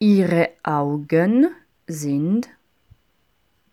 Ihre Augen sind